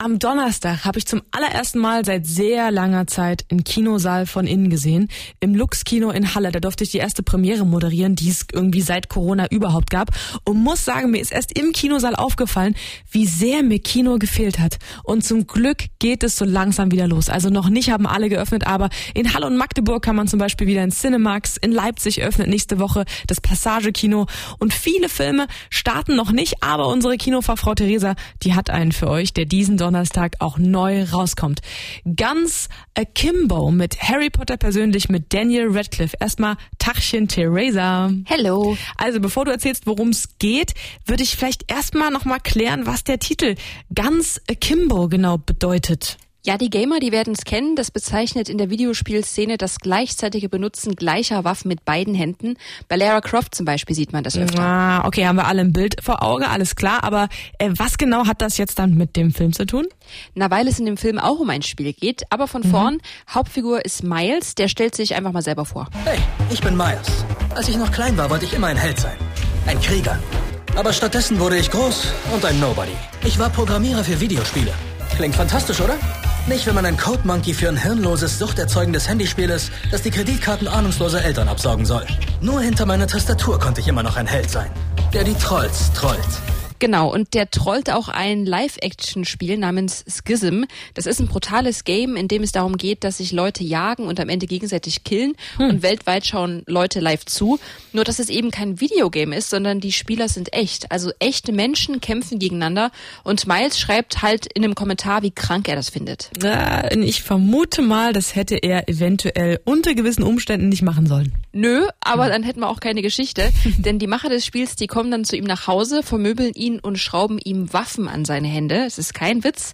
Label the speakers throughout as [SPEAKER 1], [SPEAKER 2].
[SPEAKER 1] Am Donnerstag habe ich zum allerersten Mal seit sehr langer Zeit einen Kinosaal von innen gesehen. Im Lux Kino in Halle. Da durfte ich die erste Premiere moderieren, die es irgendwie seit Corona überhaupt gab. Und muss sagen, mir ist erst im Kinosaal aufgefallen, wie sehr mir Kino gefehlt hat. Und zum Glück geht es so langsam wieder los. Also noch nicht haben alle geöffnet, aber in Halle und Magdeburg kann man zum Beispiel wieder in Cinemax. In Leipzig öffnet nächste Woche das Passage Kino. Und viele Filme starten noch nicht, aber unsere Kinofachfrau Theresa, die hat einen für euch, der diesen Donnerstag auch neu rauskommt. Ganz Akimbo mit Harry Potter persönlich mit Daniel Radcliffe. Erstmal Tachchen Theresa.
[SPEAKER 2] Hello.
[SPEAKER 1] Also bevor du erzählst, worum es geht, würde ich vielleicht erstmal nochmal klären, was der Titel Ganz Akimbo genau bedeutet.
[SPEAKER 2] Ja, die Gamer, die werden es kennen. Das bezeichnet in der Videospielszene das gleichzeitige Benutzen gleicher Waffen mit beiden Händen. Bei Lara Croft zum Beispiel sieht man das öfter.
[SPEAKER 1] Ah, okay, haben wir alle ein Bild vor Auge, alles klar. Aber äh, was genau hat das jetzt dann mit dem Film zu tun?
[SPEAKER 2] Na, weil es in dem Film auch um ein Spiel geht. Aber von mhm. vorn, Hauptfigur ist Miles, der stellt sich einfach mal selber vor.
[SPEAKER 3] Hey, ich bin Miles. Als ich noch klein war, wollte ich immer ein Held sein. Ein Krieger. Aber stattdessen wurde ich groß und ein Nobody. Ich war Programmierer für Videospiele. Klingt fantastisch, oder? Nicht, wenn man ein Code Monkey für ein hirnloses, suchterzeugendes Handyspiel ist, das die Kreditkarten ahnungsloser Eltern absaugen soll. Nur hinter meiner Tastatur konnte ich immer noch ein Held sein, der die Trolls trollt.
[SPEAKER 2] Genau, und der trollt auch ein Live-Action-Spiel namens Schism. Das ist ein brutales Game, in dem es darum geht, dass sich Leute jagen und am Ende gegenseitig killen hm. und weltweit schauen Leute live zu. Nur, dass es eben kein Videogame ist, sondern die Spieler sind echt. Also echte Menschen kämpfen gegeneinander und Miles schreibt halt in einem Kommentar, wie krank er das findet.
[SPEAKER 1] Ich vermute mal, das hätte er eventuell unter gewissen Umständen nicht machen sollen.
[SPEAKER 2] Nö, aber dann hätten wir auch keine Geschichte, denn die Macher des Spiels, die kommen dann zu ihm nach Hause, vermöbeln ihn und schrauben ihm Waffen an seine Hände. Es ist kein Witz.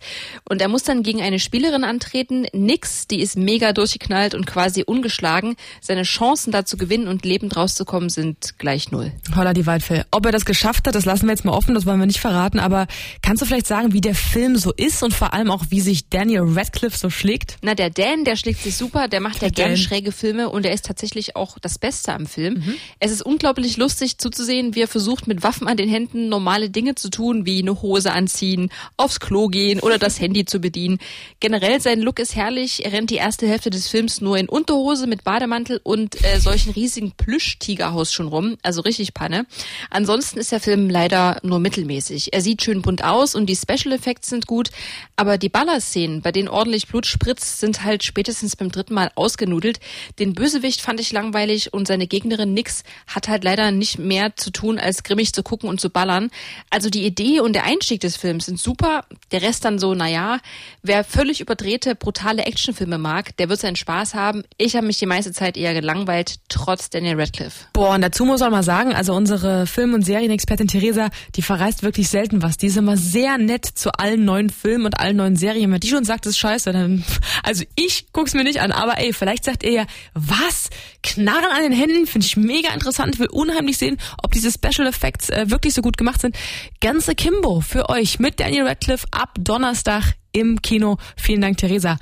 [SPEAKER 2] Und er muss dann gegen eine Spielerin antreten. Nix, die ist mega durchgeknallt und quasi ungeschlagen. Seine Chancen da zu gewinnen und lebend rauszukommen sind gleich null.
[SPEAKER 1] Holla die Waldfell. Ob er das geschafft hat, das lassen wir jetzt mal offen, das wollen wir nicht verraten. Aber kannst du vielleicht sagen, wie der Film so ist und vor allem auch, wie sich Daniel Radcliffe so schlägt?
[SPEAKER 2] Na, der Dan, der schlägt sich super. Der macht ja gerne schräge Filme und er ist tatsächlich auch das Beste am Film. Mhm. Es ist unglaublich lustig zuzusehen, wie er versucht, mit Waffen an den Händen normale Dinge Dinge zu tun, wie eine Hose anziehen, aufs Klo gehen oder das Handy zu bedienen. Generell sein Look ist herrlich. Er rennt die erste Hälfte des Films nur in Unterhose mit Bademantel und äh, solchen riesigen Plüschtigerhaus schon rum. Also richtig Panne. Ansonsten ist der Film leider nur mittelmäßig. Er sieht schön bunt aus und die Special Effects sind gut, aber die Ballerszenen, bei denen ordentlich Blut spritzt, sind halt spätestens beim dritten Mal ausgenudelt. Den Bösewicht fand ich langweilig und seine Gegnerin Nix hat halt leider nicht mehr zu tun, als grimmig zu gucken und zu ballern. Also die Idee und der Einstieg des Films sind super. Der Rest dann so, naja, wer völlig überdrehte, brutale Actionfilme mag, der wird seinen Spaß haben. Ich habe mich die meiste Zeit eher gelangweilt, trotz Daniel Radcliffe.
[SPEAKER 1] Boah, und dazu muss man mal sagen, also unsere Film- und Serienexpertin Theresa, die verreist wirklich selten was. Die ist immer sehr nett zu allen neuen Filmen und allen neuen Serien. Wenn die schon sagt, das ist scheiße, dann, also ich guck's mir nicht an, aber ey, vielleicht sagt ihr ja, was? Knarren an den Händen? Finde ich mega interessant, will unheimlich sehen, ob diese Special Effects äh, wirklich so gut gemacht sind. Ganze Kimbo für euch mit Daniel Radcliffe ab Donnerstag im Kino. Vielen Dank, Theresa.